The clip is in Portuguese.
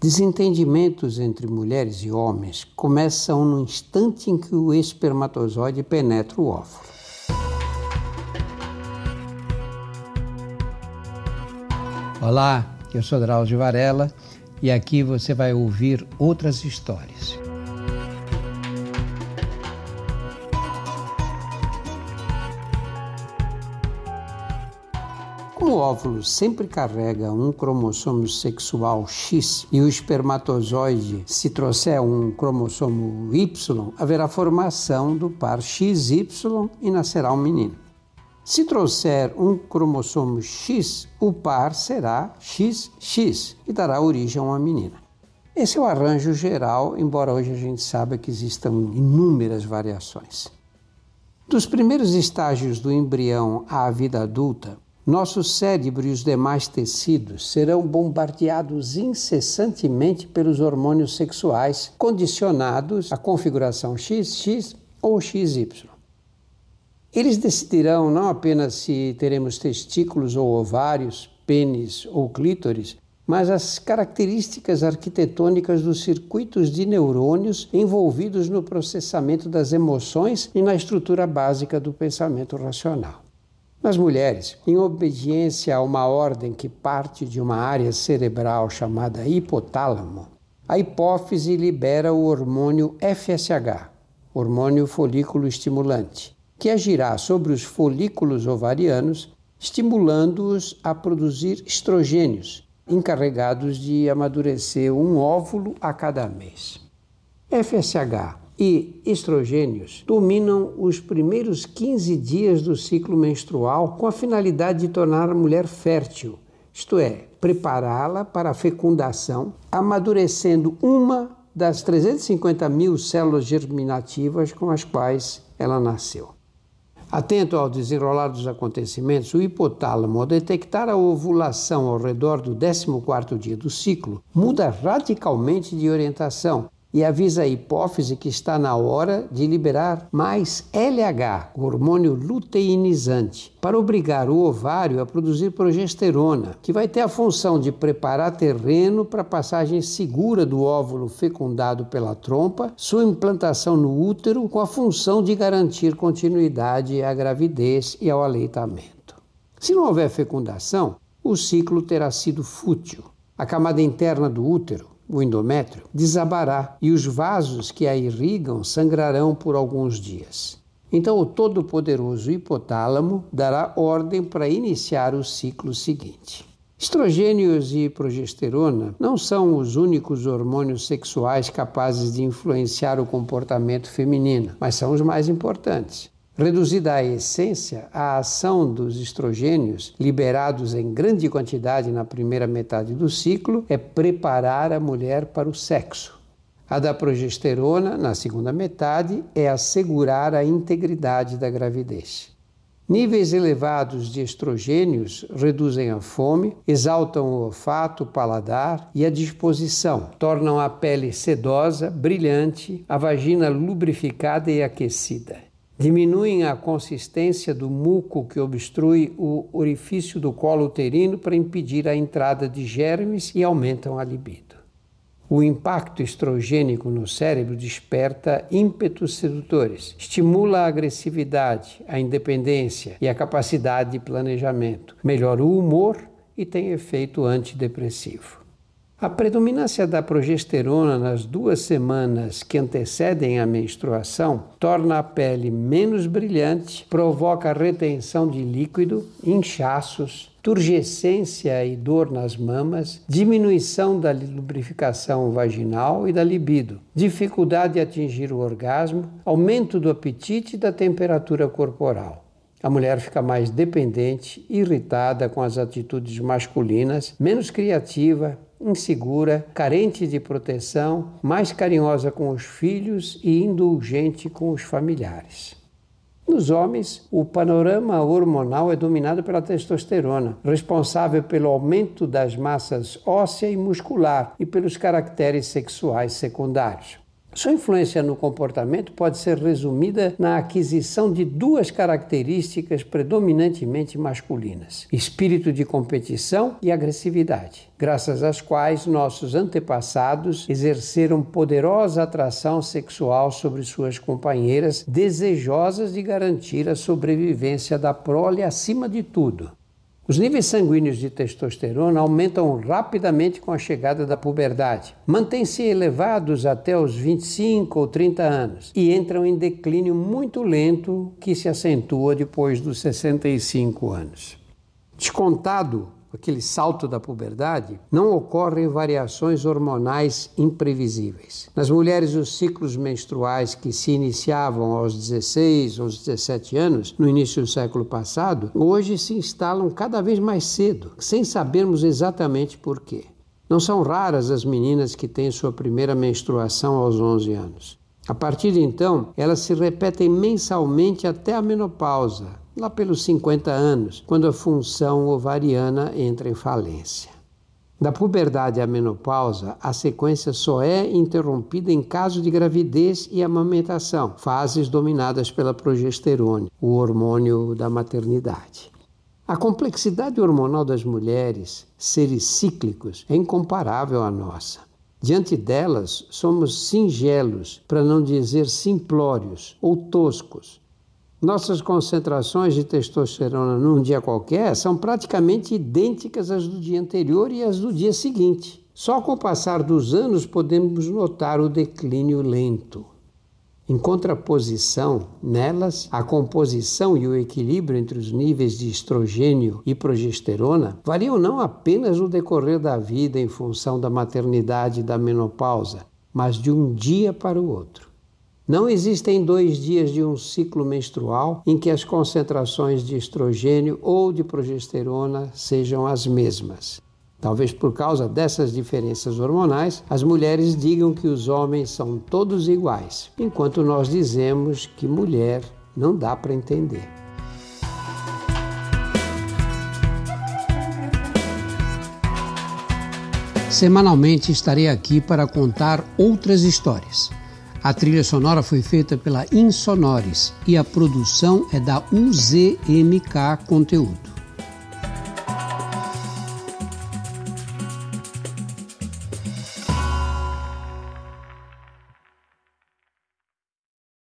Desentendimentos entre mulheres e homens começam no instante em que o espermatozoide penetra o óvulo. Olá, eu sou Drauzio Varela e aqui você vai ouvir outras histórias. O óvulo sempre carrega um cromossomo sexual X e o espermatozoide, se trouxer um cromossomo Y, haverá formação do par XY e nascerá um menino. Se trouxer um cromossomo X, o par será XX e dará origem a uma menina. Esse é o arranjo geral, embora hoje a gente saiba que existam inúmeras variações. Dos primeiros estágios do embrião à vida adulta, nosso cérebro e os demais tecidos serão bombardeados incessantemente pelos hormônios sexuais condicionados à configuração XX ou XY. Eles decidirão não apenas se teremos testículos ou ovários, pênis ou clítoris, mas as características arquitetônicas dos circuitos de neurônios envolvidos no processamento das emoções e na estrutura básica do pensamento racional. Nas mulheres, em obediência a uma ordem que parte de uma área cerebral chamada hipotálamo, a hipófise libera o hormônio FSH, hormônio folículo estimulante, que agirá sobre os folículos ovarianos, estimulando-os a produzir estrogênios, encarregados de amadurecer um óvulo a cada mês. FSH e estrogênios dominam os primeiros 15 dias do ciclo menstrual com a finalidade de tornar a mulher fértil, isto é, prepará-la para a fecundação, amadurecendo uma das 350 mil células germinativas com as quais ela nasceu. Atento ao desenrolar dos acontecimentos, o hipotálamo, ao detectar a ovulação ao redor do 14º dia do ciclo, muda radicalmente de orientação e avisa a hipófise que está na hora de liberar mais LH, hormônio luteinizante, para obrigar o ovário a produzir progesterona, que vai ter a função de preparar terreno para a passagem segura do óvulo fecundado pela trompa, sua implantação no útero, com a função de garantir continuidade à gravidez e ao aleitamento. Se não houver fecundação, o ciclo terá sido fútil. A camada interna do útero, o endométrio, desabará e os vasos que a irrigam sangrarão por alguns dias. Então, o todo-poderoso hipotálamo dará ordem para iniciar o ciclo seguinte. Estrogênios e progesterona não são os únicos hormônios sexuais capazes de influenciar o comportamento feminino, mas são os mais importantes. Reduzida à essência, a ação dos estrogênios, liberados em grande quantidade na primeira metade do ciclo, é preparar a mulher para o sexo. A da progesterona, na segunda metade, é assegurar a integridade da gravidez. Níveis elevados de estrogênios reduzem a fome, exaltam o olfato, o paladar e a disposição, tornam a pele sedosa, brilhante, a vagina lubrificada e aquecida diminuem a consistência do muco que obstrui o orifício do colo uterino para impedir a entrada de germes e aumentam a libido. O impacto estrogênico no cérebro desperta ímpetos sedutores, estimula a agressividade, a independência e a capacidade de planejamento, melhora o humor e tem efeito antidepressivo. A predominância da progesterona nas duas semanas que antecedem a menstruação torna a pele menos brilhante, provoca retenção de líquido, inchaços, turgescência e dor nas mamas, diminuição da lubrificação vaginal e da libido, dificuldade de atingir o orgasmo, aumento do apetite e da temperatura corporal. A mulher fica mais dependente, irritada com as atitudes masculinas, menos criativa, insegura, carente de proteção, mais carinhosa com os filhos e indulgente com os familiares. Nos homens, o panorama hormonal é dominado pela testosterona, responsável pelo aumento das massas óssea e muscular e pelos caracteres sexuais secundários. Sua influência no comportamento pode ser resumida na aquisição de duas características predominantemente masculinas: espírito de competição e agressividade, graças às quais nossos antepassados exerceram poderosa atração sexual sobre suas companheiras, desejosas de garantir a sobrevivência da prole acima de tudo. Os níveis sanguíneos de testosterona aumentam rapidamente com a chegada da puberdade, mantêm-se elevados até os 25 ou 30 anos e entram em declínio muito lento que se acentua depois dos 65 anos. Descontado aquele salto da puberdade, não ocorrem variações hormonais imprevisíveis. Nas mulheres, os ciclos menstruais que se iniciavam aos 16 ou 17 anos, no início do século passado, hoje se instalam cada vez mais cedo, sem sabermos exatamente por quê. Não são raras as meninas que têm sua primeira menstruação aos 11 anos. A partir de então, elas se repetem mensalmente até a menopausa, lá pelos 50 anos, quando a função ovariana entra em falência. Da puberdade à menopausa, a sequência só é interrompida em caso de gravidez e amamentação, fases dominadas pela progesterona, o hormônio da maternidade. A complexidade hormonal das mulheres, seres cíclicos, é incomparável à nossa. Diante delas, somos singelos, para não dizer simplórios ou toscos, nossas concentrações de testosterona num dia qualquer são praticamente idênticas às do dia anterior e às do dia seguinte. Só com o passar dos anos podemos notar o declínio lento. Em contraposição, nelas, a composição e o equilíbrio entre os níveis de estrogênio e progesterona variam não apenas no decorrer da vida em função da maternidade e da menopausa, mas de um dia para o outro. Não existem dois dias de um ciclo menstrual em que as concentrações de estrogênio ou de progesterona sejam as mesmas. Talvez por causa dessas diferenças hormonais, as mulheres digam que os homens são todos iguais, enquanto nós dizemos que mulher não dá para entender. Semanalmente estarei aqui para contar outras histórias. A trilha sonora foi feita pela Insonores e a produção é da UZMK Conteúdo.